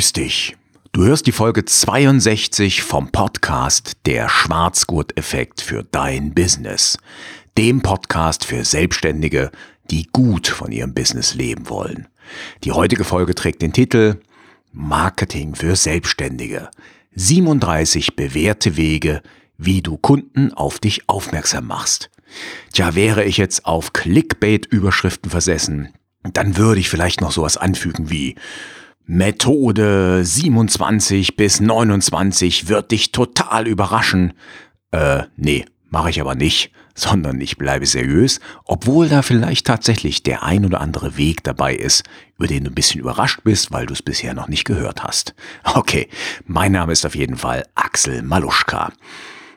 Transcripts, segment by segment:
Grüß dich. Du hörst die Folge 62 vom Podcast Der Schwarzgurt-Effekt für dein Business. Dem Podcast für Selbstständige, die gut von ihrem Business leben wollen. Die heutige Folge trägt den Titel Marketing für Selbstständige. 37 bewährte Wege, wie du Kunden auf dich aufmerksam machst. Tja, wäre ich jetzt auf Clickbait-Überschriften versessen, dann würde ich vielleicht noch sowas anfügen wie Methode 27 bis 29 wird dich total überraschen. Äh, nee, mache ich aber nicht, sondern ich bleibe seriös, obwohl da vielleicht tatsächlich der ein oder andere Weg dabei ist, über den du ein bisschen überrascht bist, weil du es bisher noch nicht gehört hast. Okay, mein Name ist auf jeden Fall Axel Maluschka.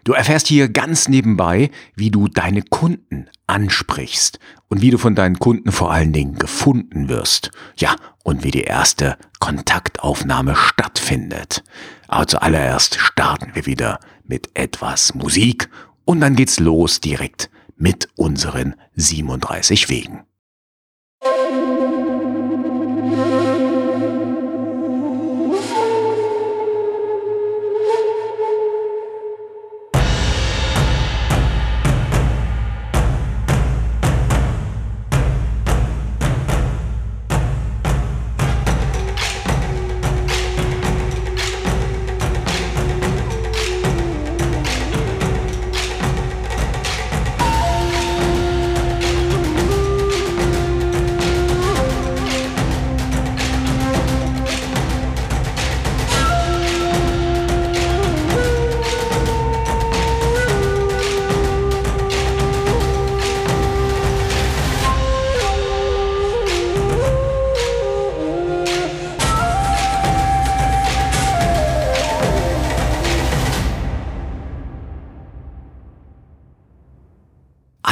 Du erfährst hier ganz nebenbei, wie du deine Kunden ansprichst und wie du von deinen Kunden vor allen Dingen gefunden wirst. Ja, und wie die erste Kontaktaufnahme stattfindet. Aber zuallererst starten wir wieder mit etwas Musik und dann geht's los direkt mit unseren 37 Wegen.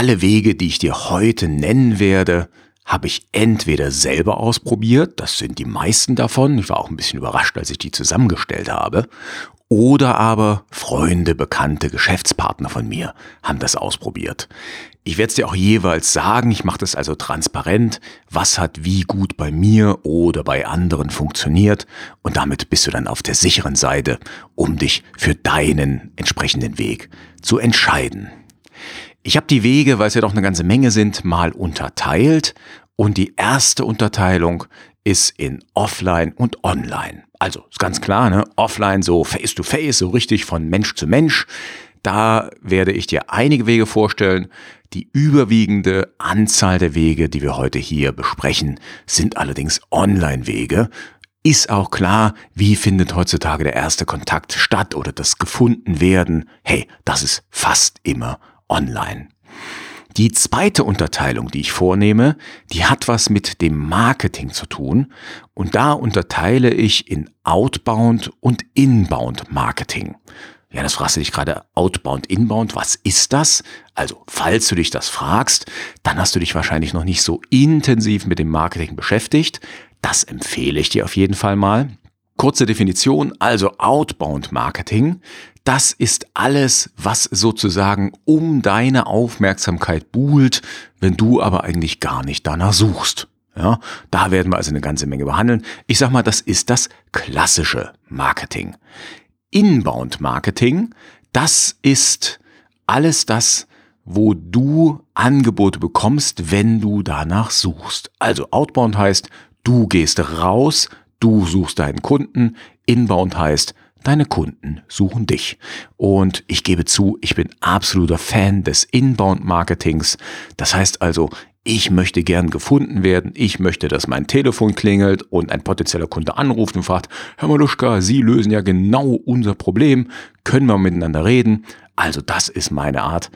Alle Wege, die ich dir heute nennen werde, habe ich entweder selber ausprobiert, das sind die meisten davon, ich war auch ein bisschen überrascht, als ich die zusammengestellt habe, oder aber Freunde, Bekannte, Geschäftspartner von mir haben das ausprobiert. Ich werde es dir auch jeweils sagen, ich mache das also transparent, was hat wie gut bei mir oder bei anderen funktioniert und damit bist du dann auf der sicheren Seite, um dich für deinen entsprechenden Weg zu entscheiden. Ich habe die Wege, weil es ja doch eine ganze Menge sind, mal unterteilt und die erste Unterteilung ist in Offline und Online. Also ist ganz klar, ne? Offline so face to face, so richtig von Mensch zu Mensch. Da werde ich dir einige Wege vorstellen. Die überwiegende Anzahl der Wege, die wir heute hier besprechen, sind allerdings Online-Wege. Ist auch klar, wie findet heutzutage der erste Kontakt statt oder das gefunden werden. Hey, das ist fast immer online. Die zweite Unterteilung, die ich vornehme, die hat was mit dem Marketing zu tun und da unterteile ich in Outbound und Inbound Marketing. Ja, das fragst du dich gerade Outbound, Inbound, was ist das? Also, falls du dich das fragst, dann hast du dich wahrscheinlich noch nicht so intensiv mit dem Marketing beschäftigt. Das empfehle ich dir auf jeden Fall mal. Kurze Definition, also Outbound Marketing das ist alles, was sozusagen um deine Aufmerksamkeit buhlt, wenn du aber eigentlich gar nicht danach suchst. Ja, da werden wir also eine ganze Menge behandeln. Ich sag mal, das ist das klassische Marketing. Inbound Marketing, das ist alles das, wo du Angebote bekommst, wenn du danach suchst. Also Outbound heißt, du gehst raus, du suchst deinen Kunden. Inbound heißt, Deine Kunden suchen dich. Und ich gebe zu, ich bin absoluter Fan des Inbound-Marketings. Das heißt also, ich möchte gern gefunden werden. Ich möchte, dass mein Telefon klingelt und ein potenzieller Kunde anruft und fragt, Herr Maluschka, Sie lösen ja genau unser Problem. Können wir miteinander reden? Also das ist meine Art.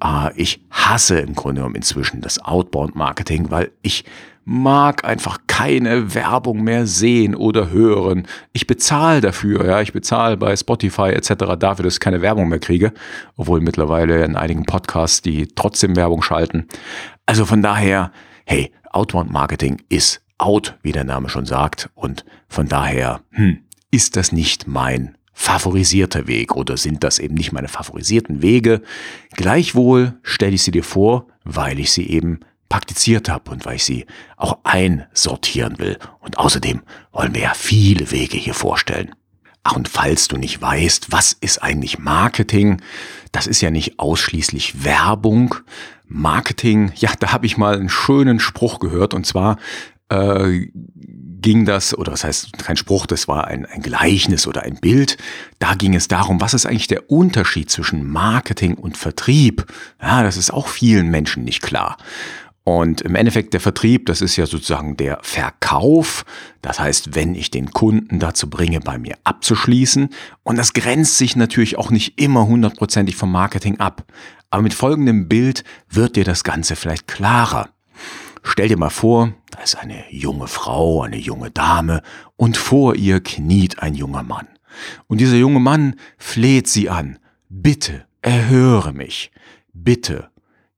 Ah, ich hasse im Grunde genommen inzwischen das Outbound-Marketing, weil ich mag einfach keine Werbung mehr sehen oder hören. Ich bezahle dafür, ja, ich bezahle bei Spotify etc. dafür, dass ich keine Werbung mehr kriege, obwohl mittlerweile in einigen Podcasts die trotzdem Werbung schalten. Also von daher, hey, Outbound Marketing ist out, wie der Name schon sagt, und von daher, hm, ist das nicht mein favorisierter Weg oder sind das eben nicht meine favorisierten Wege? Gleichwohl stelle ich sie dir vor, weil ich sie eben praktiziert habe und weil ich sie auch einsortieren will. Und außerdem wollen wir ja viele Wege hier vorstellen. Ach, und falls du nicht weißt, was ist eigentlich Marketing, das ist ja nicht ausschließlich Werbung. Marketing, ja, da habe ich mal einen schönen Spruch gehört und zwar äh, ging das, oder was heißt kein Spruch, das war ein, ein Gleichnis oder ein Bild. Da ging es darum, was ist eigentlich der Unterschied zwischen Marketing und Vertrieb? Ja, das ist auch vielen Menschen nicht klar. Und im Endeffekt der Vertrieb, das ist ja sozusagen der Verkauf. Das heißt, wenn ich den Kunden dazu bringe, bei mir abzuschließen. Und das grenzt sich natürlich auch nicht immer hundertprozentig vom Marketing ab. Aber mit folgendem Bild wird dir das Ganze vielleicht klarer. Stell dir mal vor, da ist eine junge Frau, eine junge Dame und vor ihr kniet ein junger Mann. Und dieser junge Mann fleht sie an. Bitte, erhöre mich. Bitte,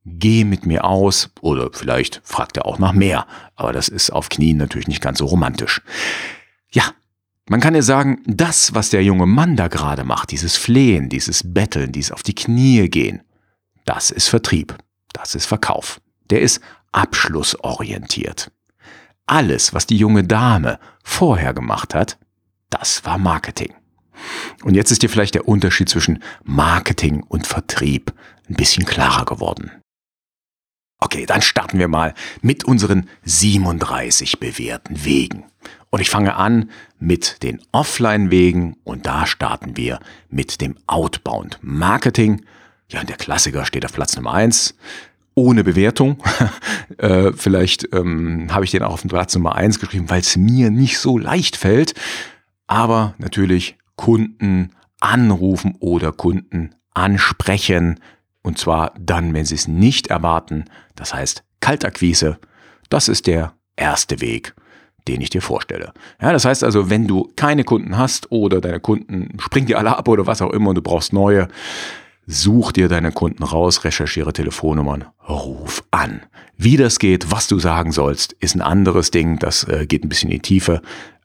geh mit mir aus. Oder vielleicht fragt er auch nach mehr. Aber das ist auf Knien natürlich nicht ganz so romantisch. Ja, man kann ja sagen, das, was der junge Mann da gerade macht, dieses Flehen, dieses Betteln, dieses auf die Knie gehen, das ist Vertrieb. Das ist Verkauf. Der ist abschlussorientiert. Alles, was die junge Dame vorher gemacht hat, das war Marketing. Und jetzt ist dir vielleicht der Unterschied zwischen Marketing und Vertrieb ein bisschen klarer geworden. Okay, dann starten wir mal mit unseren 37 bewährten Wegen. Und ich fange an mit den Offline-Wegen und da starten wir mit dem Outbound Marketing. Ja, der Klassiker steht auf Platz Nummer eins ohne Bewertung. äh, vielleicht ähm, habe ich den auch auf Platz Nummer eins geschrieben, weil es mir nicht so leicht fällt. Aber natürlich Kunden anrufen oder Kunden ansprechen. Und zwar dann, wenn sie es nicht erwarten. Das heißt Kaltakquise. Das ist der erste Weg, den ich dir vorstelle. Ja, das heißt also, wenn du keine Kunden hast oder deine Kunden springen dir alle ab oder was auch immer und du brauchst neue, Such dir deine Kunden raus, recherchiere Telefonnummern, ruf an. Wie das geht, was du sagen sollst, ist ein anderes Ding, das äh, geht ein bisschen in die Tiefe,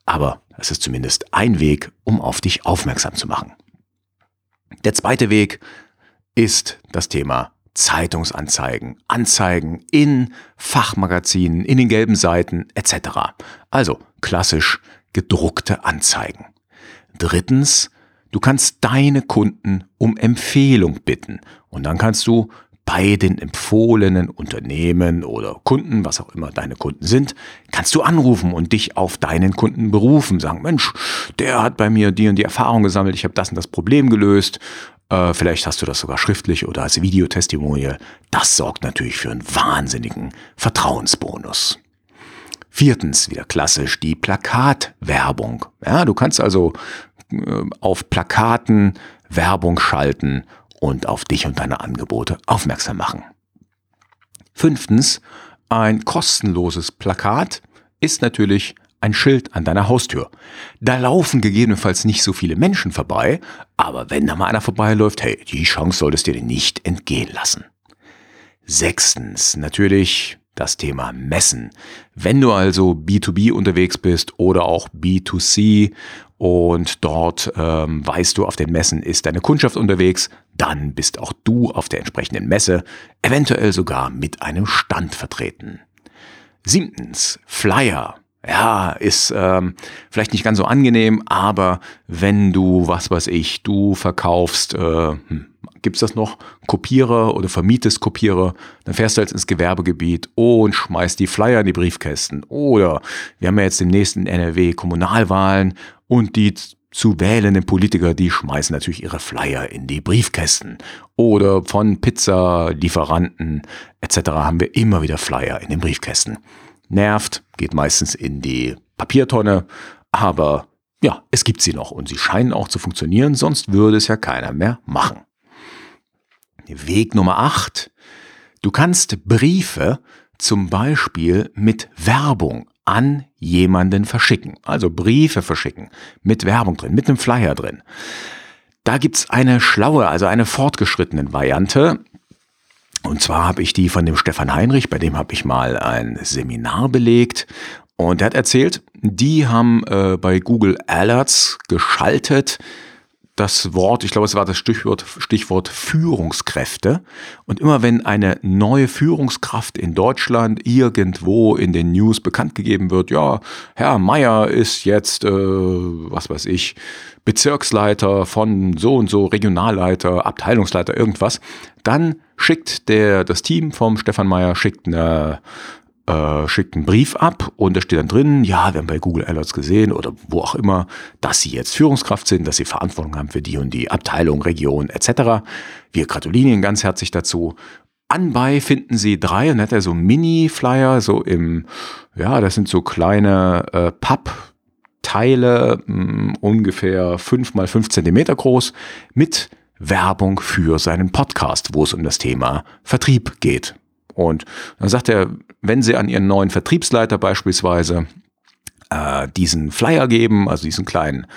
aber es ist zumindest ein Weg, um auf dich aufmerksam zu machen. Der zweite Weg ist das Thema Zeitungsanzeigen, Anzeigen in Fachmagazinen, in den gelben Seiten etc. Also klassisch gedruckte Anzeigen. Drittens Du kannst deine Kunden um Empfehlung bitten und dann kannst du bei den empfohlenen Unternehmen oder Kunden, was auch immer deine Kunden sind, kannst du anrufen und dich auf deinen Kunden berufen, sagen, Mensch, der hat bei mir die und die Erfahrung gesammelt, ich habe das und das Problem gelöst, äh, vielleicht hast du das sogar schriftlich oder als Videotestimonial. Das sorgt natürlich für einen wahnsinnigen Vertrauensbonus. Viertens, wieder klassisch, die Plakatwerbung. Ja, du kannst also äh, auf Plakaten Werbung schalten und auf dich und deine Angebote aufmerksam machen. Fünftens, ein kostenloses Plakat ist natürlich ein Schild an deiner Haustür. Da laufen gegebenenfalls nicht so viele Menschen vorbei, aber wenn da mal einer vorbeiläuft, hey, die Chance solltest du dir nicht entgehen lassen. Sechstens, natürlich das Thema Messen. Wenn du also B2B unterwegs bist oder auch B2C und dort ähm, weißt du, auf den Messen ist deine Kundschaft unterwegs, dann bist auch du auf der entsprechenden Messe, eventuell sogar mit einem Stand vertreten. Siebtens, Flyer. Ja, ist ähm, vielleicht nicht ganz so angenehm, aber wenn du, was weiß ich, du verkaufst, äh, hm, gibt's das noch, Kopierer oder vermietest Kopierer, dann fährst du jetzt ins Gewerbegebiet und schmeißt die Flyer in die Briefkästen. Oder wir haben ja jetzt demnächst in NRW Kommunalwahlen und die zu wählenden Politiker, die schmeißen natürlich ihre Flyer in die Briefkästen. Oder von Pizzalieferanten etc. haben wir immer wieder Flyer in den Briefkästen. Nervt, geht meistens in die Papiertonne, aber ja, es gibt sie noch und sie scheinen auch zu funktionieren, sonst würde es ja keiner mehr machen. Weg Nummer 8. Du kannst Briefe zum Beispiel mit Werbung an jemanden verschicken. Also Briefe verschicken mit Werbung drin, mit einem Flyer drin. Da gibt's eine schlaue, also eine fortgeschrittene Variante. Und zwar habe ich die von dem Stefan Heinrich, bei dem habe ich mal ein Seminar belegt. Und er hat erzählt, die haben äh, bei Google Alerts geschaltet, das Wort, ich glaube, es war das Stichwort, Stichwort Führungskräfte. Und immer wenn eine neue Führungskraft in Deutschland irgendwo in den News bekannt gegeben wird, ja, Herr Meier ist jetzt, äh, was weiß ich, Bezirksleiter von so und so, Regionalleiter, Abteilungsleiter, irgendwas, dann schickt der, das Team vom Stefan Meier, schickt eine äh, schickt einen Brief ab und da steht dann drin, ja, wir haben bei Google Alerts gesehen oder wo auch immer, dass sie jetzt Führungskraft sind, dass sie Verantwortung haben für die und die Abteilung, Region etc. Wir gratulieren Ihnen ganz herzlich dazu. Anbei finden Sie drei und hat er so Mini-Flyer, so im, ja, das sind so kleine äh, Pappteile, mh, hm, ungefähr fünf mal fünf Zentimeter groß, mit Werbung für seinen Podcast, wo es um das Thema Vertrieb geht. Und dann sagt er, wenn Sie an Ihren neuen Vertriebsleiter beispielsweise äh, diesen Flyer geben, also diesen kleinen,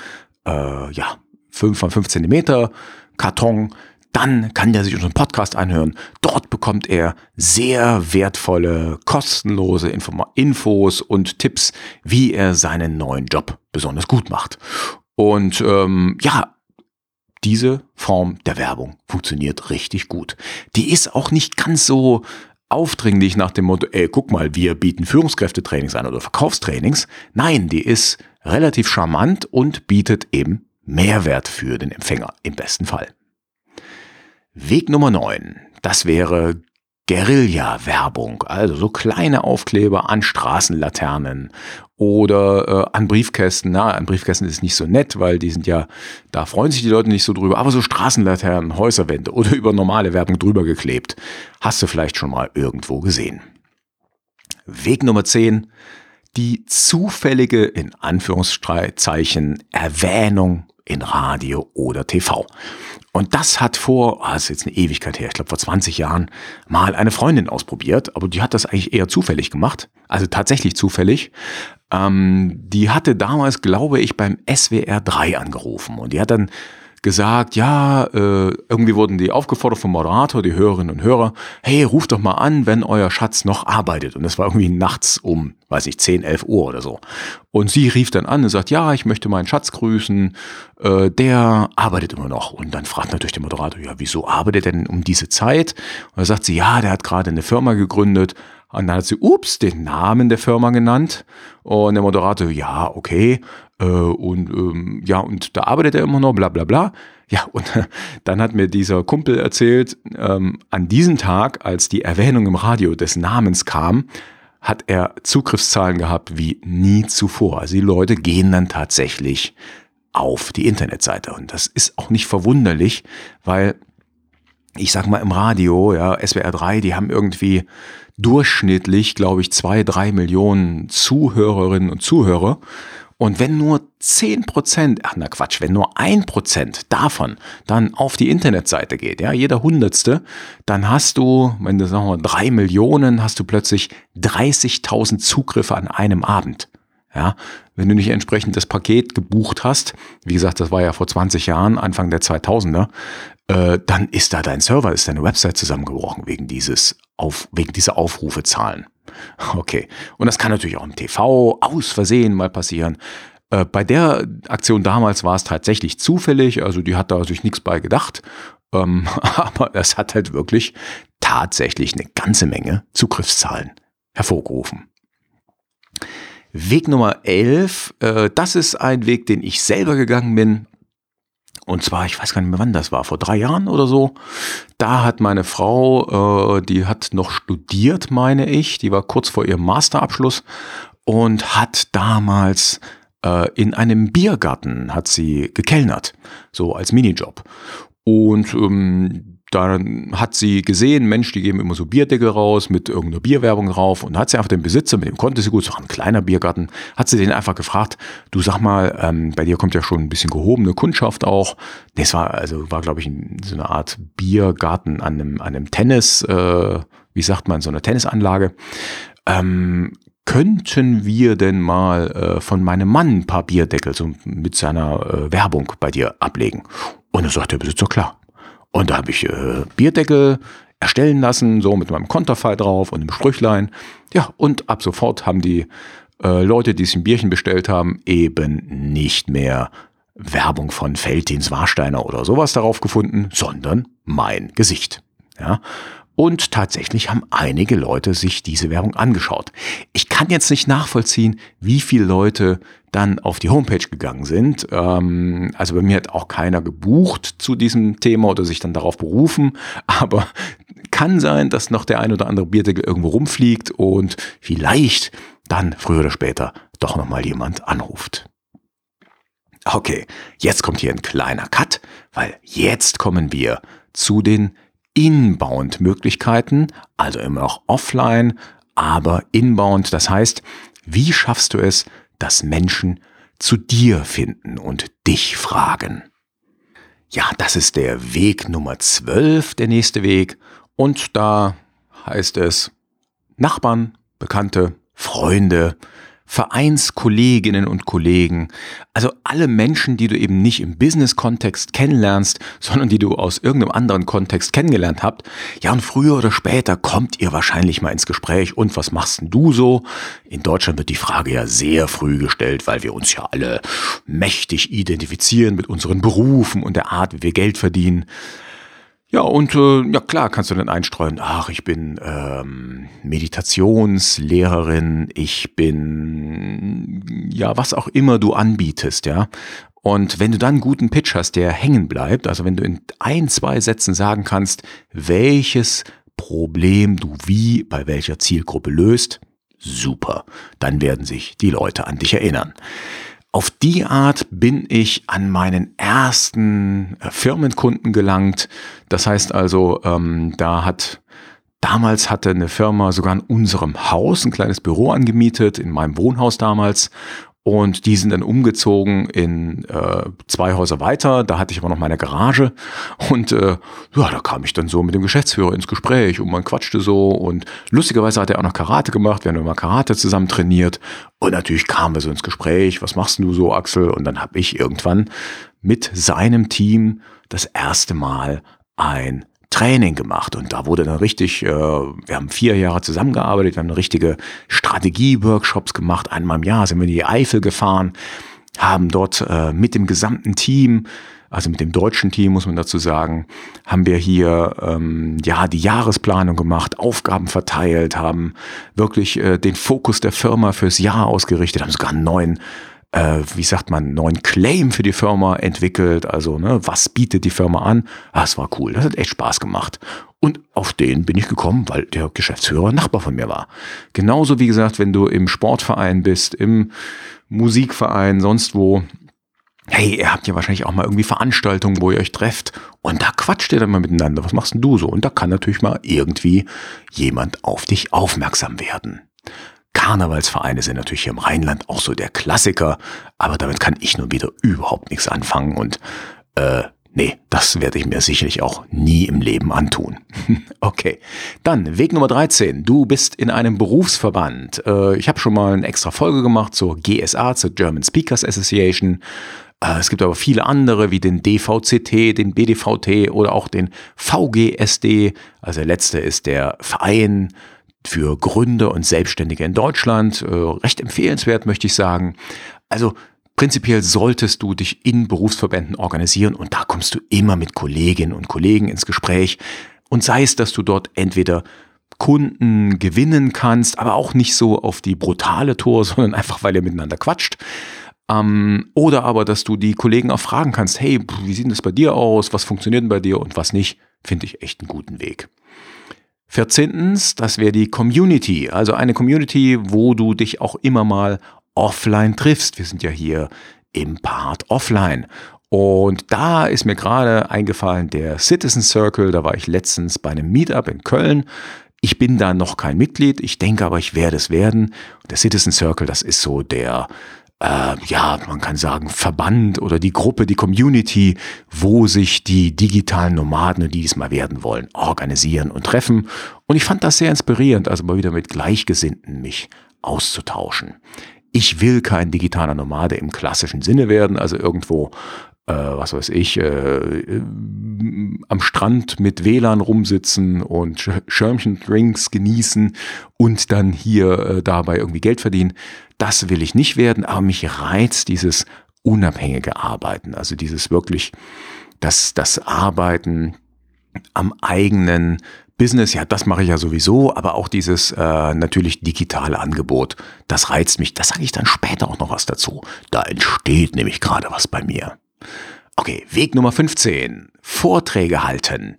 äh, ja, 5 von 5 Zentimeter Karton, dann kann der sich unseren Podcast anhören. Dort bekommt er sehr wertvolle, kostenlose Info Infos und Tipps, wie er seinen neuen Job besonders gut macht. Und ähm, ja, diese Form der Werbung funktioniert richtig gut. Die ist auch nicht ganz so aufdringlich nach dem Motto, ey, guck mal, wir bieten Führungskräftetrainings an oder Verkaufstrainings. Nein, die ist relativ charmant und bietet eben Mehrwert für den Empfänger im besten Fall. Weg Nummer 9, das wäre Guerilla-Werbung, also so kleine Aufkleber an Straßenlaternen oder äh, an Briefkästen. Na, an Briefkästen ist nicht so nett, weil die sind ja, da freuen sich die Leute nicht so drüber, aber so Straßenlaternen, Häuserwände oder über normale Werbung drüber geklebt, hast du vielleicht schon mal irgendwo gesehen. Weg Nummer 10, die zufällige, in Anführungszeichen, Erwähnung in Radio oder TV. Und das hat vor, das ist jetzt eine Ewigkeit her, ich glaube vor 20 Jahren, mal eine Freundin ausprobiert, aber die hat das eigentlich eher zufällig gemacht, also tatsächlich zufällig. Ähm, die hatte damals, glaube ich, beim SWR 3 angerufen und die hat dann gesagt, ja, äh, irgendwie wurden die aufgefordert vom Moderator, die Hörerinnen und Hörer, hey, ruft doch mal an, wenn euer Schatz noch arbeitet. Und das war irgendwie nachts um, weiß ich, 10, 11 Uhr oder so. Und sie rief dann an und sagt, ja, ich möchte meinen Schatz grüßen, äh, der arbeitet immer noch. Und dann fragt natürlich der Moderator, ja, wieso arbeitet er denn um diese Zeit? Und dann sagt sie, ja, der hat gerade eine Firma gegründet, und dann hat sie, ups, den Namen der Firma genannt. Und der Moderator, ja, okay. Äh, und ähm, ja, und da arbeitet er immer noch, bla bla bla. Ja, und dann hat mir dieser Kumpel erzählt, ähm, an diesem Tag, als die Erwähnung im Radio des Namens kam, hat er Zugriffszahlen gehabt wie nie zuvor. Also die Leute gehen dann tatsächlich auf die Internetseite. Und das ist auch nicht verwunderlich, weil ich sag mal im Radio, ja, SWR 3, die haben irgendwie durchschnittlich, glaube ich, zwei, drei Millionen Zuhörerinnen und Zuhörer. Und wenn nur zehn Prozent, ach na Quatsch, wenn nur ein Prozent davon dann auf die Internetseite geht, ja, jeder Hundertste, dann hast du, wenn du sagen wir drei Millionen, hast du plötzlich 30.000 Zugriffe an einem Abend. Ja, wenn du nicht entsprechend das Paket gebucht hast, wie gesagt, das war ja vor 20 Jahren, Anfang der 2000er, äh, dann ist da dein Server, ist deine Website zusammengebrochen wegen dieses auf, wegen dieser Aufrufezahlen. Okay. Und das kann natürlich auch im TV aus Versehen mal passieren. Äh, bei der Aktion damals war es tatsächlich zufällig, also die hat da sich nichts bei gedacht. Ähm, aber es hat halt wirklich tatsächlich eine ganze Menge Zugriffszahlen hervorgerufen. Weg Nummer 11, äh, das ist ein Weg, den ich selber gegangen bin. Und zwar, ich weiß gar nicht mehr, wann das war, vor drei Jahren oder so. Da hat meine Frau, äh, die hat noch studiert, meine ich, die war kurz vor ihrem Masterabschluss und hat damals äh, in einem Biergarten, hat sie gekellnert, so als Minijob. Und ähm, dann hat sie gesehen, Mensch, die geben immer so Bierdeckel raus mit irgendeiner Bierwerbung drauf und hat sie einfach den Besitzer, mit dem konnte sie gut, es war ein kleiner Biergarten, hat sie den einfach gefragt, du sag mal, ähm, bei dir kommt ja schon ein bisschen gehobene Kundschaft auch. Das war, also war, glaube ich, so eine Art Biergarten an einem, an einem Tennis, äh, wie sagt man, so eine Tennisanlage. Ähm, könnten wir denn mal äh, von meinem Mann ein paar Bierdeckel so mit seiner äh, Werbung bei dir ablegen? Und dann sagt der Besitzer, klar. Und da habe ich äh, Bierdeckel erstellen lassen, so mit meinem Konterfei drauf und einem Sprüchlein. Ja, und ab sofort haben die äh, Leute, die sich ein Bierchen bestellt haben, eben nicht mehr Werbung von Feldins Warsteiner oder sowas darauf gefunden, sondern mein Gesicht. Ja. Und tatsächlich haben einige Leute sich diese Werbung angeschaut. Ich kann jetzt nicht nachvollziehen, wie viele Leute dann auf die Homepage gegangen sind. Ähm, also bei mir hat auch keiner gebucht zu diesem Thema oder sich dann darauf berufen. Aber kann sein, dass noch der ein oder andere Bierdeckel irgendwo rumfliegt und vielleicht dann früher oder später doch nochmal jemand anruft. Okay, jetzt kommt hier ein kleiner Cut, weil jetzt kommen wir zu den Inbound-Möglichkeiten, also immer noch offline, aber inbound. Das heißt, wie schaffst du es, dass Menschen zu dir finden und dich fragen? Ja, das ist der Weg Nummer 12, der nächste Weg. Und da heißt es Nachbarn, Bekannte, Freunde, Vereinskolleginnen und Kollegen, also alle Menschen, die du eben nicht im Business-Kontext kennenlernst, sondern die du aus irgendeinem anderen Kontext kennengelernt habt. Ja, und früher oder später kommt ihr wahrscheinlich mal ins Gespräch. Und was machst denn du so? In Deutschland wird die Frage ja sehr früh gestellt, weil wir uns ja alle mächtig identifizieren mit unseren Berufen und der Art, wie wir Geld verdienen. Ja, und äh, ja klar kannst du dann einstreuen, ach, ich bin ähm, Meditationslehrerin, ich bin ja, was auch immer du anbietest, ja. Und wenn du dann einen guten Pitch hast, der hängen bleibt, also wenn du in ein, zwei Sätzen sagen kannst, welches Problem du wie bei welcher Zielgruppe löst, super, dann werden sich die Leute an dich erinnern. Auf die Art bin ich an meinen ersten äh, Firmenkunden gelangt. Das heißt also, ähm, da hat damals hatte eine Firma sogar in unserem Haus ein kleines Büro angemietet, in meinem Wohnhaus damals. Und die sind dann umgezogen in äh, zwei Häuser weiter. Da hatte ich aber noch meine Garage. Und äh, ja, da kam ich dann so mit dem Geschäftsführer ins Gespräch und man quatschte so. Und lustigerweise hat er auch noch Karate gemacht. Wir haben immer Karate zusammen trainiert. Und natürlich kamen wir so ins Gespräch. Was machst du so, Axel? Und dann habe ich irgendwann mit seinem Team das erste Mal ein Training gemacht. Und da wurde dann richtig, äh, wir haben vier Jahre zusammengearbeitet, wir haben richtige Strategie-Workshops gemacht, einmal im Jahr sind wir in die Eifel gefahren, haben dort äh, mit dem gesamten Team, also mit dem deutschen Team muss man dazu sagen, haben wir hier ähm, ja die Jahresplanung gemacht, Aufgaben verteilt, haben wirklich äh, den Fokus der Firma fürs Jahr ausgerichtet, haben sogar einen neuen äh, wie sagt man, neuen Claim für die Firma entwickelt. Also, ne, was bietet die Firma an? Ah, es war cool. Das hat echt Spaß gemacht. Und auf den bin ich gekommen, weil der Geschäftsführer Nachbar von mir war. Genauso wie gesagt, wenn du im Sportverein bist, im Musikverein, sonst wo. Hey, ihr habt ja wahrscheinlich auch mal irgendwie Veranstaltungen, wo ihr euch trefft und da quatscht ihr dann mal miteinander. Was machst denn du so? Und da kann natürlich mal irgendwie jemand auf dich aufmerksam werden. Karnevalsvereine sind natürlich hier im Rheinland auch so der Klassiker, aber damit kann ich nur wieder überhaupt nichts anfangen und äh, nee, das werde ich mir sicherlich auch nie im Leben antun. okay, dann Weg Nummer 13. Du bist in einem Berufsverband. Äh, ich habe schon mal eine extra Folge gemacht zur GSA, zur German Speakers Association. Äh, es gibt aber viele andere wie den DVCT, den BDVT oder auch den VGSD. Also der letzte ist der Verein für Gründer und Selbstständige in Deutschland. Äh, recht empfehlenswert, möchte ich sagen. Also prinzipiell solltest du dich in Berufsverbänden organisieren und da kommst du immer mit Kolleginnen und Kollegen ins Gespräch. Und sei es, dass du dort entweder Kunden gewinnen kannst, aber auch nicht so auf die brutale Tour, sondern einfach, weil ihr miteinander quatscht. Ähm, oder aber, dass du die Kollegen auch fragen kannst, hey, wie sieht das bei dir aus? Was funktioniert denn bei dir und was nicht? Finde ich echt einen guten Weg. Vierzehntens, das wäre die Community, also eine Community, wo du dich auch immer mal offline triffst. Wir sind ja hier im Part offline. Und da ist mir gerade eingefallen, der Citizen Circle, da war ich letztens bei einem Meetup in Köln. Ich bin da noch kein Mitglied, ich denke aber, ich werde es werden. Der Citizen Circle, das ist so der äh, ja, man kann sagen, Verband oder die Gruppe, die Community, wo sich die digitalen Nomaden, die es mal werden wollen, organisieren und treffen. Und ich fand das sehr inspirierend, also mal wieder mit Gleichgesinnten mich auszutauschen. Ich will kein digitaler Nomade im klassischen Sinne werden, also irgendwo äh, was weiß ich, äh, am Strand mit WLAN rumsitzen und Schirmchen-Drinks genießen und dann hier äh, dabei irgendwie Geld verdienen. Das will ich nicht werden, aber mich reizt dieses unabhängige Arbeiten, also dieses wirklich, das, das Arbeiten am eigenen Business, ja, das mache ich ja sowieso, aber auch dieses äh, natürlich digitale Angebot, das reizt mich. Das sage ich dann später auch noch was dazu. Da entsteht nämlich gerade was bei mir. Okay, Weg Nummer 15. Vorträge halten.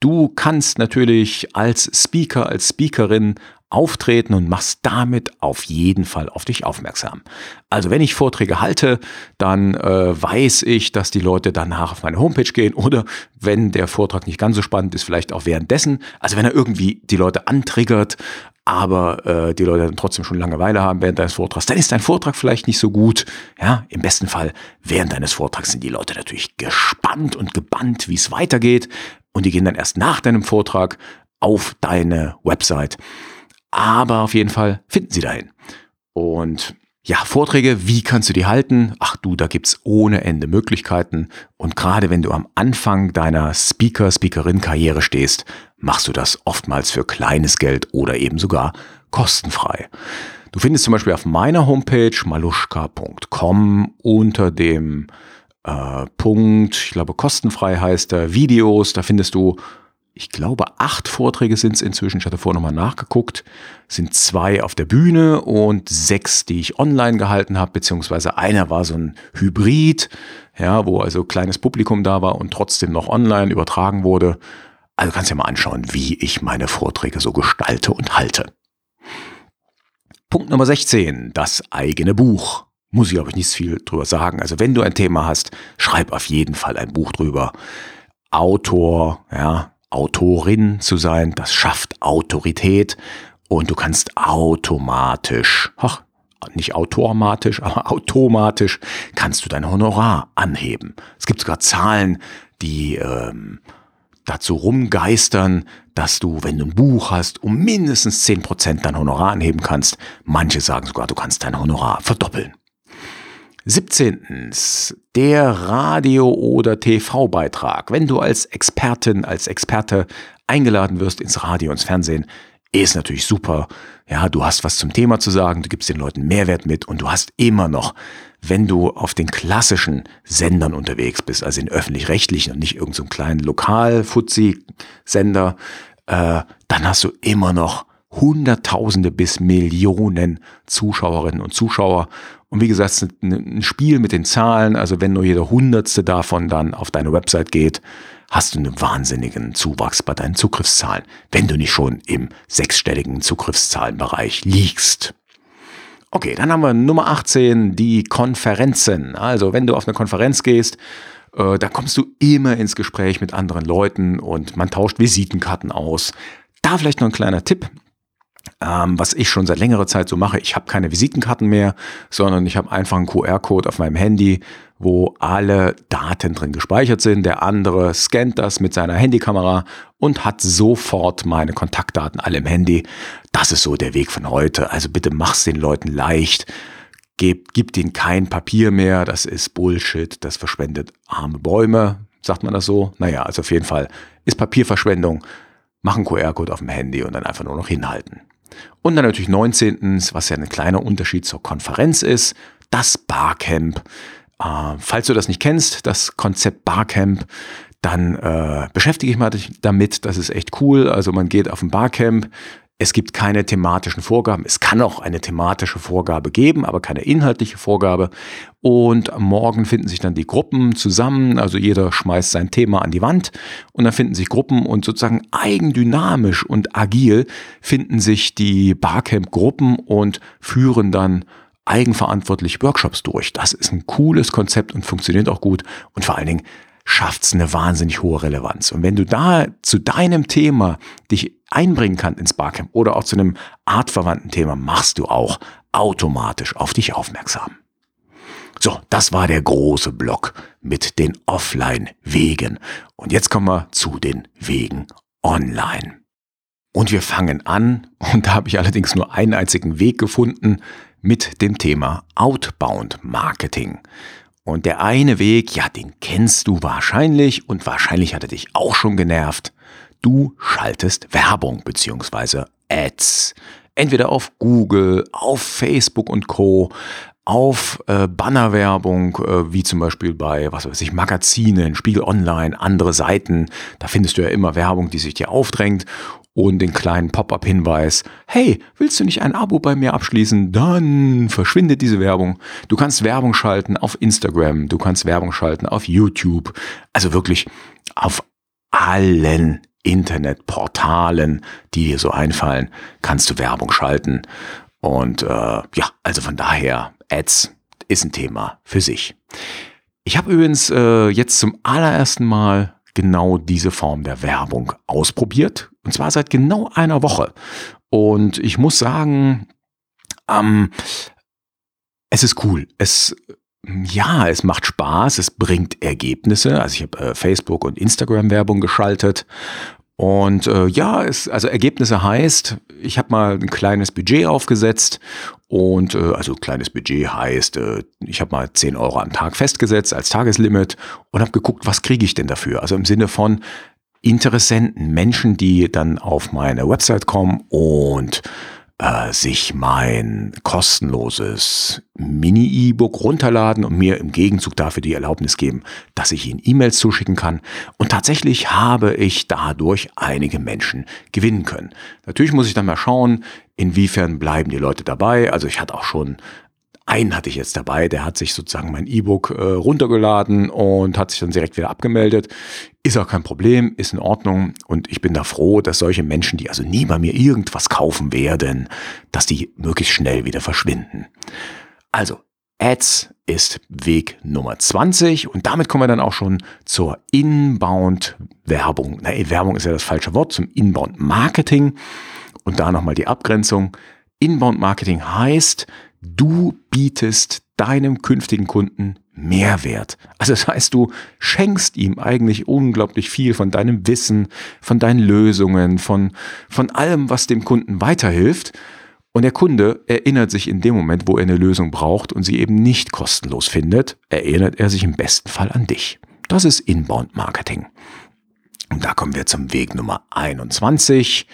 Du kannst natürlich als Speaker, als Speakerin auftreten und machst damit auf jeden Fall auf dich aufmerksam. Also wenn ich Vorträge halte, dann äh, weiß ich, dass die Leute danach auf meine Homepage gehen oder wenn der Vortrag nicht ganz so spannend ist, vielleicht auch währenddessen. Also wenn er irgendwie die Leute antriggert, aber äh, die Leute dann trotzdem schon Langeweile haben während deines Vortrags, dann ist dein Vortrag vielleicht nicht so gut. Ja, im besten Fall während deines Vortrags sind die Leute natürlich gespannt und gebannt, wie es weitergeht und die gehen dann erst nach deinem Vortrag auf deine Website. Aber auf jeden Fall finden sie dahin. Und ja, Vorträge, wie kannst du die halten? Ach du, da gibt's ohne Ende Möglichkeiten. Und gerade wenn du am Anfang deiner Speaker, Speakerin-Karriere stehst, machst du das oftmals für kleines Geld oder eben sogar kostenfrei. Du findest zum Beispiel auf meiner Homepage maluschka.com unter dem äh, Punkt, ich glaube kostenfrei heißt er, Videos, da findest du, ich glaube acht Vorträge sind es inzwischen, ich hatte vorher nochmal nachgeguckt, sind zwei auf der Bühne und sechs, die ich online gehalten habe, beziehungsweise einer war so ein Hybrid, ja, wo also kleines Publikum da war und trotzdem noch online übertragen wurde. Also kannst du dir mal anschauen, wie ich meine Vorträge so gestalte und halte. Punkt Nummer 16, das eigene Buch muss ich, glaube ich, nicht viel drüber sagen. Also wenn du ein Thema hast, schreib auf jeden Fall ein Buch drüber. Autor, ja, Autorin zu sein, das schafft Autorität und du kannst automatisch, ach, nicht automatisch, aber automatisch kannst du dein Honorar anheben. Es gibt sogar Zahlen, die ähm, dazu rumgeistern, dass du, wenn du ein Buch hast, um mindestens zehn Prozent dein Honorar anheben kannst. Manche sagen sogar, du kannst dein Honorar verdoppeln. 17. Der Radio- oder TV-Beitrag. Wenn du als Expertin, als Experte eingeladen wirst ins Radio, ins Fernsehen, ist natürlich super. Ja, du hast was zum Thema zu sagen, du gibst den Leuten Mehrwert mit und du hast immer noch, wenn du auf den klassischen Sendern unterwegs bist, also in öffentlich-rechtlichen und nicht irgendeinem so kleinen Lokal-Fuzzi-Sender, äh, dann hast du immer noch Hunderttausende bis Millionen Zuschauerinnen und Zuschauer. Und wie gesagt, ein Spiel mit den Zahlen. Also wenn nur jeder Hundertste davon dann auf deine Website geht, hast du einen wahnsinnigen Zuwachs bei deinen Zugriffszahlen, wenn du nicht schon im sechsstelligen Zugriffszahlenbereich liegst. Okay, dann haben wir Nummer 18, die Konferenzen. Also wenn du auf eine Konferenz gehst, äh, da kommst du immer ins Gespräch mit anderen Leuten und man tauscht Visitenkarten aus. Da vielleicht noch ein kleiner Tipp ähm, was ich schon seit längerer Zeit so mache. Ich habe keine Visitenkarten mehr, sondern ich habe einfach einen QR-Code auf meinem Handy, wo alle Daten drin gespeichert sind. Der andere scannt das mit seiner Handykamera und hat sofort meine Kontaktdaten alle im Handy. Das ist so der Weg von heute. Also bitte mach's den Leuten leicht. Gib, gib ihnen kein Papier mehr. Das ist Bullshit. Das verschwendet arme Bäume. Sagt man das so? Naja, also auf jeden Fall ist Papierverschwendung. Mach einen QR-Code auf dem Handy und dann einfach nur noch hinhalten. Und dann natürlich 19. was ja ein kleiner Unterschied zur Konferenz ist, das Barcamp. Äh, falls du das nicht kennst, das Konzept Barcamp, dann äh, beschäftige ich mich damit. Das ist echt cool. Also man geht auf ein Barcamp, es gibt keine thematischen Vorgaben. Es kann auch eine thematische Vorgabe geben, aber keine inhaltliche Vorgabe. Und morgen finden sich dann die Gruppen zusammen. Also jeder schmeißt sein Thema an die Wand und dann finden sich Gruppen und sozusagen eigendynamisch und agil finden sich die Barcamp-Gruppen und führen dann eigenverantwortlich Workshops durch. Das ist ein cooles Konzept und funktioniert auch gut. Und vor allen Dingen schafft es eine wahnsinnig hohe Relevanz. Und wenn du da zu deinem Thema dich einbringen kannst ins Barcamp oder auch zu einem artverwandten Thema, machst du auch automatisch auf dich aufmerksam. So, das war der große Block mit den Offline-Wegen. Und jetzt kommen wir zu den Wegen online. Und wir fangen an, und da habe ich allerdings nur einen einzigen Weg gefunden, mit dem Thema Outbound Marketing. Und der eine Weg, ja, den kennst du wahrscheinlich und wahrscheinlich hat er dich auch schon genervt. Du schaltest Werbung beziehungsweise Ads. Entweder auf Google, auf Facebook und Co., auf äh, Bannerwerbung, äh, wie zum Beispiel bei, was weiß ich, Magazinen, Spiegel Online, andere Seiten. Da findest du ja immer Werbung, die sich dir aufdrängt und den kleinen Pop-up-Hinweis, hey, willst du nicht ein Abo bei mir abschließen? Dann verschwindet diese Werbung. Du kannst Werbung schalten auf Instagram, du kannst Werbung schalten auf YouTube, also wirklich auf allen Internetportalen, die dir so einfallen, kannst du Werbung schalten. Und äh, ja, also von daher, Ads ist ein Thema für sich. Ich habe übrigens äh, jetzt zum allerersten Mal genau diese Form der Werbung ausprobiert. Und zwar seit genau einer Woche. Und ich muss sagen, ähm, es ist cool. Es ja, es macht Spaß, es bringt Ergebnisse. Also ich habe äh, Facebook und Instagram Werbung geschaltet und äh, ja, es, also Ergebnisse heißt, ich habe mal ein kleines Budget aufgesetzt und äh, also kleines Budget heißt, äh, ich habe mal 10 Euro am Tag festgesetzt als Tageslimit und habe geguckt, was kriege ich denn dafür? Also im Sinne von Interessenten, Menschen, die dann auf meine Website kommen und äh, sich mein kostenloses Mini-E-Book runterladen und mir im Gegenzug dafür die Erlaubnis geben, dass ich ihnen E-Mails zuschicken kann. Und tatsächlich habe ich dadurch einige Menschen gewinnen können. Natürlich muss ich dann mal schauen, inwiefern bleiben die Leute dabei. Also ich hatte auch schon einen hatte ich jetzt dabei, der hat sich sozusagen mein E-Book äh, runtergeladen und hat sich dann direkt wieder abgemeldet. Ist auch kein Problem, ist in Ordnung und ich bin da froh, dass solche Menschen, die also nie bei mir irgendwas kaufen werden, dass die möglichst schnell wieder verschwinden. Also, Ads ist Weg Nummer 20 und damit kommen wir dann auch schon zur Inbound-Werbung. Na, Werbung ist ja das falsche Wort, zum Inbound-Marketing und da nochmal die Abgrenzung. Inbound-Marketing heißt, du bietest deinem künftigen Kunden Mehrwert. Also das heißt, du schenkst ihm eigentlich unglaublich viel von deinem Wissen, von deinen Lösungen, von, von allem, was dem Kunden weiterhilft. Und der Kunde erinnert sich in dem Moment, wo er eine Lösung braucht und sie eben nicht kostenlos findet, erinnert er sich im besten Fall an dich. Das ist Inbound Marketing. Und da kommen wir zum Weg Nummer 21.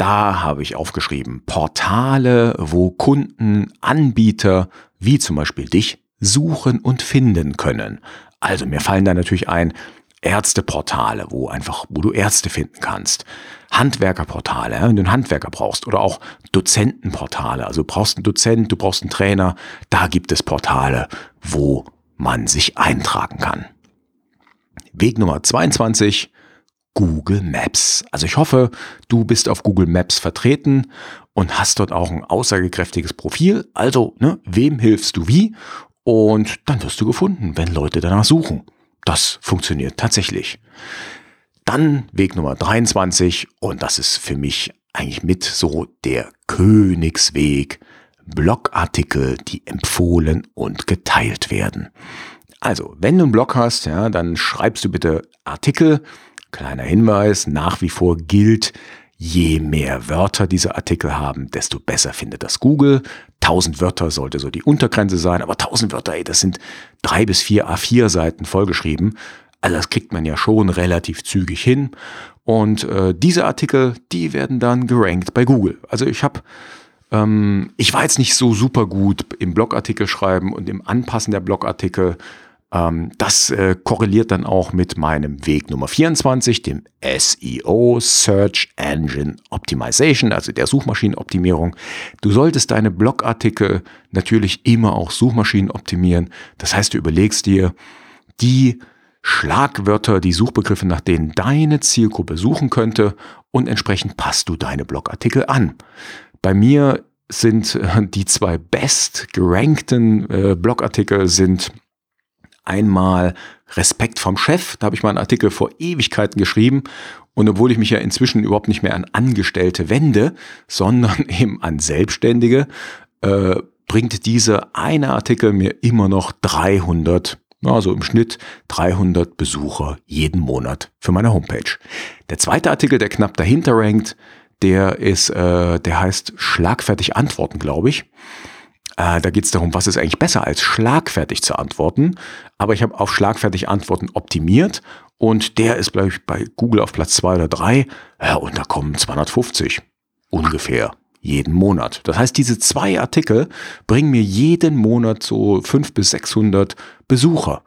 Da habe ich aufgeschrieben, Portale, wo Kunden, Anbieter, wie zum Beispiel dich, suchen und finden können. Also mir fallen da natürlich ein, Ärzteportale, wo einfach, wo du Ärzte finden kannst. Handwerkerportale, wenn du einen Handwerker brauchst oder auch Dozentenportale. Also du brauchst einen Dozent, du brauchst einen Trainer. Da gibt es Portale, wo man sich eintragen kann. Weg Nummer 22, Google Maps. Also ich hoffe, du bist auf Google Maps vertreten und hast dort auch ein aussagekräftiges Profil. Also, ne, wem hilfst du wie? Und dann wirst du gefunden, wenn Leute danach suchen. Das funktioniert tatsächlich. Dann Weg Nummer 23 und das ist für mich eigentlich mit so der Königsweg. Blogartikel, die empfohlen und geteilt werden. Also, wenn du einen Blog hast, ja, dann schreibst du bitte Artikel, Kleiner Hinweis, nach wie vor gilt, je mehr Wörter diese Artikel haben, desto besser findet das Google. 1000 Wörter sollte so die Untergrenze sein, aber 1000 Wörter, ey, das sind drei bis vier A4 Seiten vollgeschrieben. Also das kriegt man ja schon relativ zügig hin. Und äh, diese Artikel, die werden dann gerankt bei Google. Also ich habe ähm, ich war jetzt nicht so super gut im Blogartikel schreiben und im Anpassen der Blogartikel. Ähm, das äh, korreliert dann auch mit meinem Weg Nummer 24, dem SEO, Search Engine Optimization, also der Suchmaschinenoptimierung. Du solltest deine Blogartikel natürlich immer auch Suchmaschinen optimieren. Das heißt, du überlegst dir die Schlagwörter, die Suchbegriffe, nach denen deine Zielgruppe suchen könnte und entsprechend passt du deine Blogartikel an. Bei mir sind äh, die zwei best gerankten äh, Blogartikel sind einmal Respekt vom Chef. Da habe ich mal einen Artikel vor Ewigkeiten geschrieben. Und obwohl ich mich ja inzwischen überhaupt nicht mehr an Angestellte wende, sondern eben an Selbstständige, äh, bringt dieser eine Artikel mir immer noch 300, also im Schnitt 300 Besucher jeden Monat für meine Homepage. Der zweite Artikel, der knapp dahinter rankt, der ist, äh, der heißt Schlagfertig antworten, glaube ich. Äh, da geht es darum, was ist eigentlich besser als schlagfertig zu antworten. Aber ich habe auf schlagfertig Antworten optimiert und der ist, glaube ich, bei Google auf Platz 2 oder 3. Ja, und da kommen 250 ungefähr jeden Monat. Das heißt, diese zwei Artikel bringen mir jeden Monat so fünf bis 600 Besucher.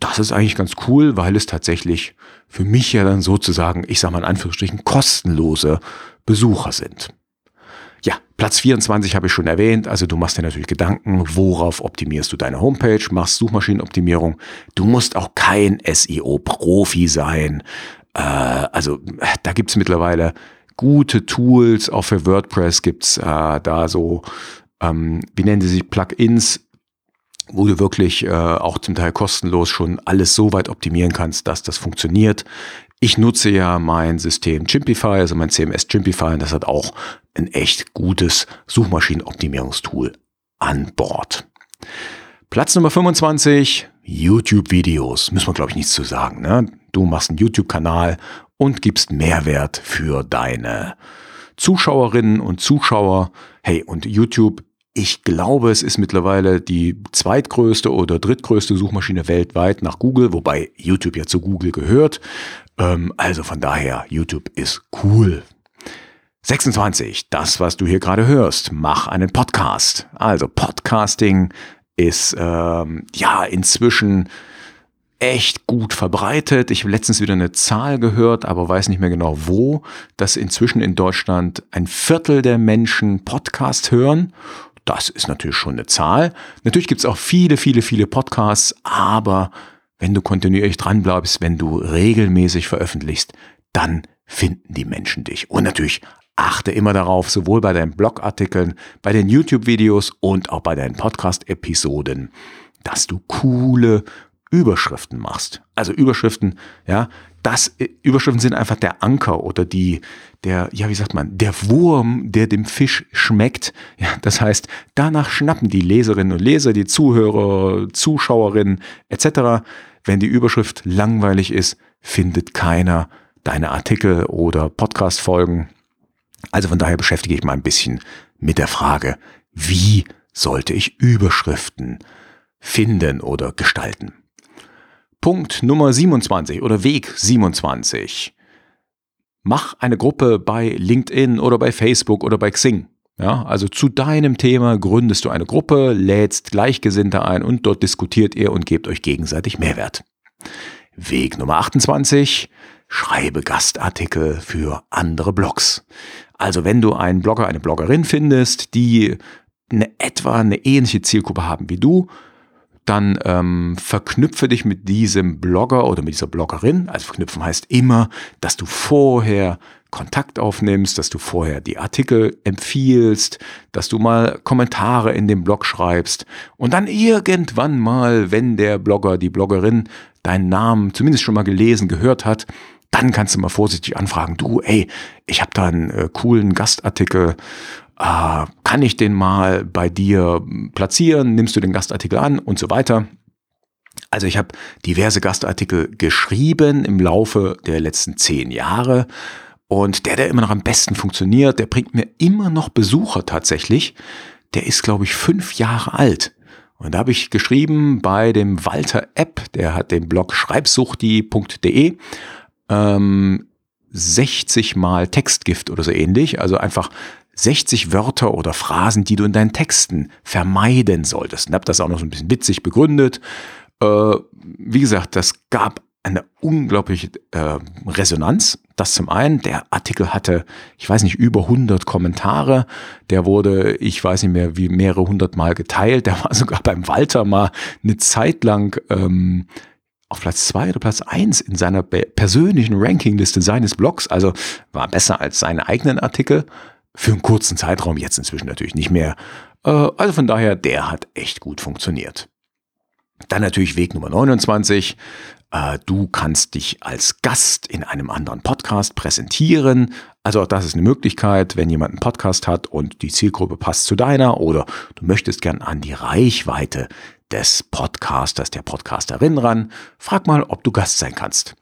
Das ist eigentlich ganz cool, weil es tatsächlich für mich ja dann sozusagen, ich sage mal in Anführungsstrichen, kostenlose Besucher sind. Ja, Platz 24 habe ich schon erwähnt. Also du machst dir natürlich Gedanken, worauf optimierst du deine Homepage, machst Suchmaschinenoptimierung. Du musst auch kein SEO-Profi sein. Äh, also da gibt's mittlerweile gute Tools. Auch für WordPress gibt's äh, da so, ähm, wie nennen sie sich, Plugins, wo du wirklich äh, auch zum Teil kostenlos schon alles so weit optimieren kannst, dass das funktioniert. Ich nutze ja mein System Chimpify, also mein CMS Chimpify, und das hat auch ein echt gutes Suchmaschinenoptimierungstool an Bord. Platz Nummer 25, YouTube-Videos. Müssen wir, glaube ich, nichts zu sagen. Ne? Du machst einen YouTube-Kanal und gibst Mehrwert für deine Zuschauerinnen und Zuschauer. Hey, und YouTube ich glaube, es ist mittlerweile die zweitgrößte oder drittgrößte Suchmaschine weltweit nach Google, wobei YouTube ja zu Google gehört. Ähm, also von daher, YouTube ist cool. 26. Das, was du hier gerade hörst. Mach einen Podcast. Also Podcasting ist ähm, ja inzwischen echt gut verbreitet. Ich habe letztens wieder eine Zahl gehört, aber weiß nicht mehr genau wo, dass inzwischen in Deutschland ein Viertel der Menschen Podcast hören das ist natürlich schon eine Zahl. Natürlich gibt es auch viele, viele, viele Podcasts, aber wenn du kontinuierlich dranbleibst, wenn du regelmäßig veröffentlichst, dann finden die Menschen dich. Und natürlich achte immer darauf, sowohl bei deinen Blogartikeln, bei den YouTube-Videos und auch bei deinen Podcast-Episoden, dass du coole Überschriften machst. Also Überschriften, ja, das, äh, Überschriften sind einfach der Anker oder die, der, ja, wie sagt man, der Wurm, der dem Fisch schmeckt. Ja, das heißt, danach schnappen die Leserinnen und Leser, die Zuhörer, Zuschauerinnen etc. Wenn die Überschrift langweilig ist, findet keiner deine Artikel oder Podcast-Folgen. Also von daher beschäftige ich mal ein bisschen mit der Frage, wie sollte ich Überschriften finden oder gestalten? Punkt Nummer 27 oder Weg 27. Mach eine Gruppe bei LinkedIn oder bei Facebook oder bei Xing. Ja, also zu deinem Thema gründest du eine Gruppe, lädst Gleichgesinnte ein und dort diskutiert ihr und gebt euch gegenseitig Mehrwert. Weg Nummer 28. Schreibe Gastartikel für andere Blogs. Also wenn du einen Blogger, eine Bloggerin findest, die eine etwa eine ähnliche Zielgruppe haben wie du, dann ähm, verknüpfe dich mit diesem Blogger oder mit dieser Bloggerin. Also verknüpfen heißt immer, dass du vorher Kontakt aufnimmst, dass du vorher die Artikel empfiehlst, dass du mal Kommentare in dem Blog schreibst und dann irgendwann mal, wenn der Blogger, die Bloggerin deinen Namen zumindest schon mal gelesen, gehört hat, dann kannst du mal vorsichtig anfragen, du, ey, ich habe da einen äh, coolen Gastartikel äh, kann ich den mal bei dir platzieren, nimmst du den Gastartikel an und so weiter. Also ich habe diverse Gastartikel geschrieben im Laufe der letzten zehn Jahre und der, der immer noch am besten funktioniert, der bringt mir immer noch Besucher tatsächlich. Der ist, glaube ich, fünf Jahre alt. Und da habe ich geschrieben bei dem Walter App, der hat den Blog schreibsuchti.de, ähm, 60 mal Textgift oder so ähnlich. Also einfach 60 Wörter oder Phrasen, die du in deinen Texten vermeiden solltest. Und habe das auch noch so ein bisschen witzig begründet. Äh, wie gesagt, das gab eine unglaubliche äh, Resonanz. Das zum einen, der Artikel hatte, ich weiß nicht, über 100 Kommentare. Der wurde, ich weiß nicht mehr, wie mehrere hundert Mal geteilt. Der war sogar beim Walter mal eine Zeit lang ähm, auf Platz zwei oder Platz eins in seiner persönlichen Rankingliste seines Blogs. Also war besser als seine eigenen Artikel für einen kurzen Zeitraum, jetzt inzwischen natürlich nicht mehr. Äh, also von daher, der hat echt gut funktioniert. Dann natürlich Weg Nummer 29. Äh, du kannst dich als Gast in einem anderen Podcast präsentieren. Also auch das ist eine Möglichkeit, wenn jemand einen Podcast hat und die Zielgruppe passt zu deiner oder du möchtest gern an die Reichweite des Podcasters, der Podcasterin ran, frag mal, ob du Gast sein kannst.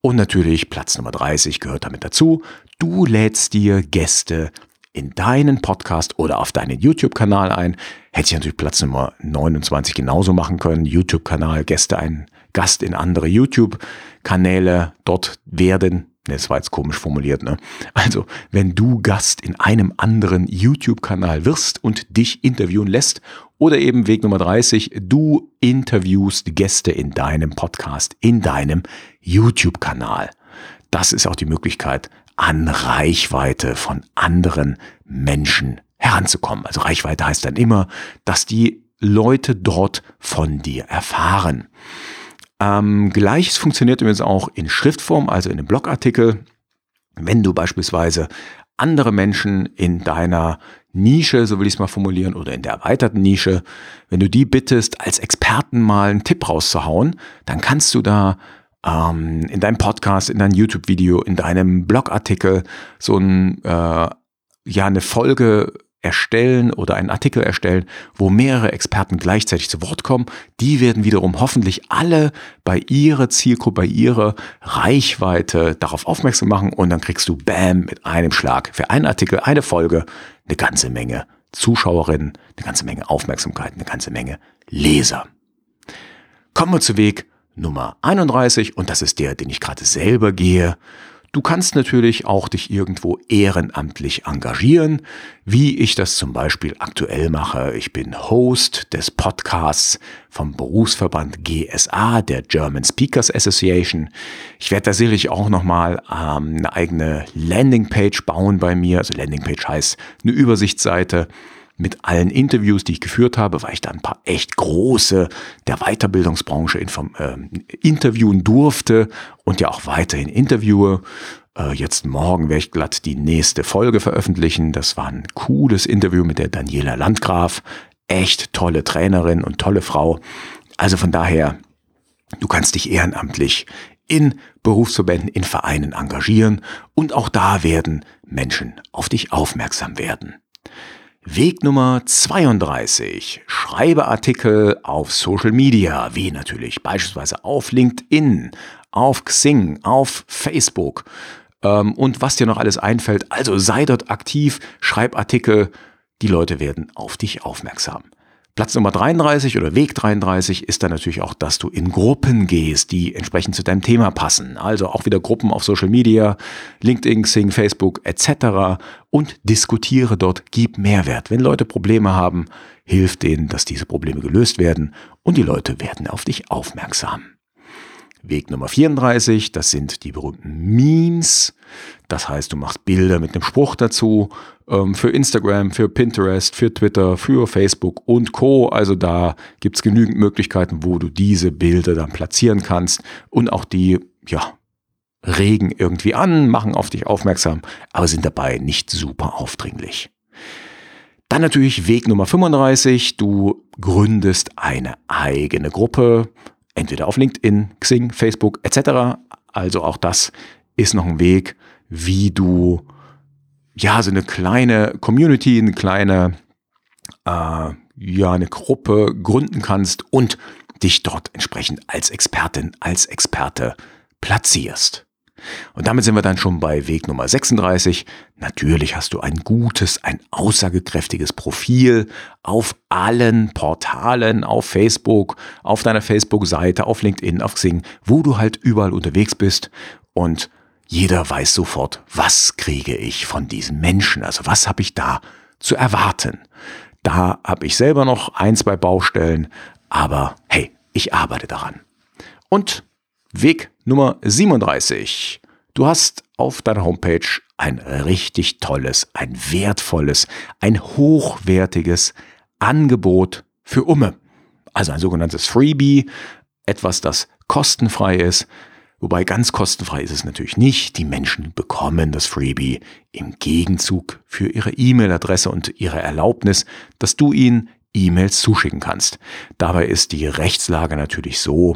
Und natürlich Platz Nummer 30 gehört damit dazu. Du lädst dir Gäste in deinen Podcast oder auf deinen YouTube-Kanal ein. Hätte ich natürlich Platz Nummer 29 genauso machen können. YouTube-Kanal, Gäste, ein Gast in andere YouTube-Kanäle dort werden. Das war jetzt komisch formuliert, ne? Also, wenn du Gast in einem anderen YouTube-Kanal wirst und dich interviewen lässt, oder eben Weg Nummer 30, du interviewst Gäste in deinem Podcast, in deinem YouTube-Kanal. Das ist auch die Möglichkeit, an Reichweite von anderen Menschen heranzukommen. Also Reichweite heißt dann immer, dass die Leute dort von dir erfahren. Ähm, Gleiches funktioniert übrigens auch in Schriftform, also in einem Blogartikel. Wenn du beispielsweise andere Menschen in deiner Nische, so will ich es mal formulieren, oder in der erweiterten Nische, wenn du die bittest, als Experten mal einen Tipp rauszuhauen, dann kannst du da ähm, in deinem Podcast, in deinem YouTube-Video, in deinem Blogartikel so ein, äh, ja, eine Folge erstellen oder einen Artikel erstellen, wo mehrere Experten gleichzeitig zu Wort kommen. Die werden wiederum hoffentlich alle bei ihrer Zielgruppe, bei ihrer Reichweite darauf aufmerksam machen und dann kriegst du Bam mit einem Schlag für einen Artikel, eine Folge, eine ganze Menge Zuschauerinnen, eine ganze Menge Aufmerksamkeit, eine ganze Menge Leser. Kommen wir zu Weg Nummer 31 und das ist der, den ich gerade selber gehe. Du kannst natürlich auch dich irgendwo ehrenamtlich engagieren, wie ich das zum Beispiel aktuell mache. Ich bin Host des Podcasts vom Berufsverband GSA, der German Speakers Association. Ich werde da sicherlich auch nochmal ähm, eine eigene Landingpage bauen bei mir. Also Landingpage heißt eine Übersichtsseite mit allen Interviews, die ich geführt habe, weil ich da ein paar echt große der Weiterbildungsbranche äh, interviewen durfte und ja auch weiterhin interviewe. Äh, jetzt morgen werde ich glatt die nächste Folge veröffentlichen. Das war ein cooles Interview mit der Daniela Landgraf. Echt tolle Trainerin und tolle Frau. Also von daher, du kannst dich ehrenamtlich in Berufsverbänden, in Vereinen engagieren und auch da werden Menschen auf dich aufmerksam werden. Weg Nummer 32. Schreibe Artikel auf Social Media, wie natürlich beispielsweise auf LinkedIn, auf Xing, auf Facebook ähm, und was dir noch alles einfällt. Also sei dort aktiv, schreib Artikel, die Leute werden auf dich aufmerksam. Platz Nummer 33 oder Weg 33 ist dann natürlich auch, dass du in Gruppen gehst, die entsprechend zu deinem Thema passen. Also auch wieder Gruppen auf Social Media, LinkedIn, Xing, Facebook etc. Und diskutiere dort, gib Mehrwert. Wenn Leute Probleme haben, hilf denen, dass diese Probleme gelöst werden und die Leute werden auf dich aufmerksam. Weg Nummer 34, das sind die berühmten Memes. Das heißt, du machst Bilder mit einem Spruch dazu ähm, für Instagram, für Pinterest, für Twitter, für Facebook und Co. Also da gibt es genügend Möglichkeiten, wo du diese Bilder dann platzieren kannst und auch die, ja, regen irgendwie an, machen auf dich aufmerksam, aber sind dabei nicht super aufdringlich. Dann natürlich Weg Nummer 35. Du gründest eine eigene Gruppe, entweder auf LinkedIn, Xing, Facebook etc. Also auch das ist noch ein Weg, wie du ja so eine kleine Community, eine kleine äh, ja eine Gruppe gründen kannst und dich dort entsprechend als Expertin, als Experte platzierst. Und damit sind wir dann schon bei Weg Nummer 36. Natürlich hast du ein gutes, ein aussagekräftiges Profil auf allen Portalen, auf Facebook, auf deiner Facebook-Seite, auf LinkedIn, auf Xing, wo du halt überall unterwegs bist und jeder weiß sofort, was kriege ich von diesem Menschen, also was habe ich da zu erwarten. Da habe ich selber noch ein, zwei Baustellen, aber hey, ich arbeite daran. Und Weg Nummer 37. Du hast auf deiner Homepage ein richtig tolles, ein wertvolles, ein hochwertiges Angebot für Umme. Also ein sogenanntes Freebie, etwas, das kostenfrei ist. Wobei ganz kostenfrei ist es natürlich nicht. Die Menschen bekommen das Freebie im Gegenzug für ihre E-Mail-Adresse und ihre Erlaubnis, dass du ihnen E-Mails zuschicken kannst. Dabei ist die Rechtslage natürlich so,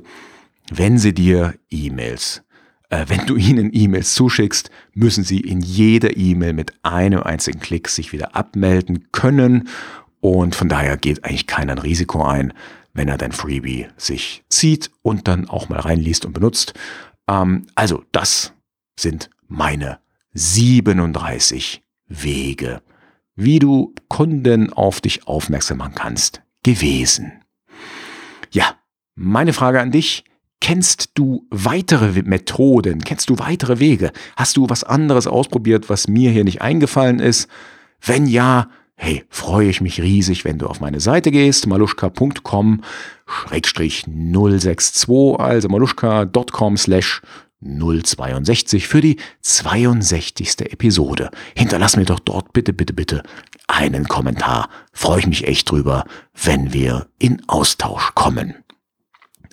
wenn sie dir E-Mails, äh, wenn du ihnen E-Mails zuschickst, müssen sie in jeder E-Mail mit einem einzigen Klick sich wieder abmelden können. Und von daher geht eigentlich keiner ein Risiko ein, wenn er dein Freebie sich zieht und dann auch mal reinliest und benutzt. Ähm, also das sind meine 37 Wege, wie du Kunden auf dich aufmerksam machen kannst, gewesen. Ja, meine Frage an dich, Kennst du weitere Methoden? Kennst du weitere Wege? Hast du was anderes ausprobiert, was mir hier nicht eingefallen ist? Wenn ja, hey, freue ich mich riesig, wenn du auf meine Seite gehst, maluschka.com 062, also maluschka.com slash 062 für die 62. Episode. Hinterlass mir doch dort bitte, bitte, bitte einen Kommentar. Freue ich mich echt drüber, wenn wir in Austausch kommen.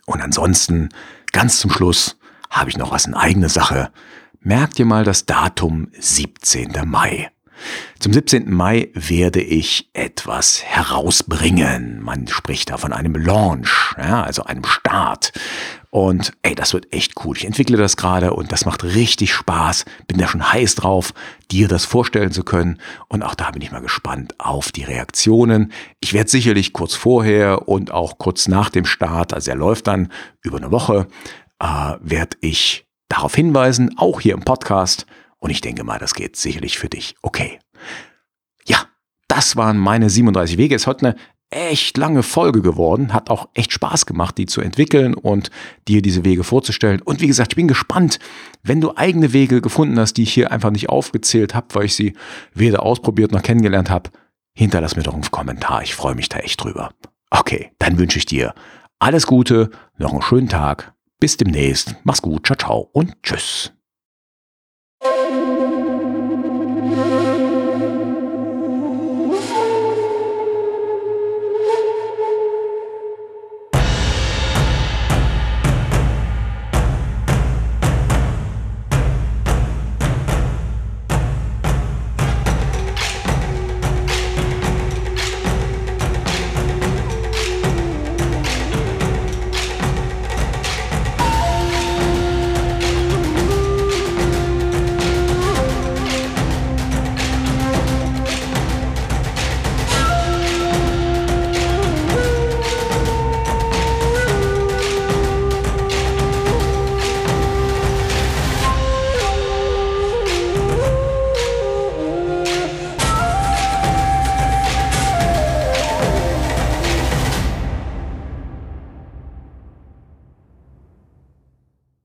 Und ansonsten, ganz zum Schluss, habe ich noch was in eigener Sache. Merkt ihr mal das Datum 17. Mai. Zum 17. Mai werde ich etwas herausbringen. Man spricht da von einem Launch, ja, also einem Start. Und ey, das wird echt cool. Ich entwickle das gerade und das macht richtig Spaß. Bin da schon heiß drauf, dir das vorstellen zu können. Und auch da bin ich mal gespannt auf die Reaktionen. Ich werde sicherlich kurz vorher und auch kurz nach dem Start, also er läuft dann über eine Woche, äh, werde ich darauf hinweisen, auch hier im Podcast. Und ich denke mal, das geht sicherlich für dich okay. Ja, das waren meine 37 Wege. Es heute eine echt lange Folge geworden. Hat auch echt Spaß gemacht, die zu entwickeln und dir diese Wege vorzustellen. Und wie gesagt, ich bin gespannt, wenn du eigene Wege gefunden hast, die ich hier einfach nicht aufgezählt habe, weil ich sie weder ausprobiert noch kennengelernt habe. Hinterlass mir doch einen Kommentar. Ich freue mich da echt drüber. Okay, dann wünsche ich dir alles Gute, noch einen schönen Tag. Bis demnächst. Mach's gut. Ciao, ciao und tschüss.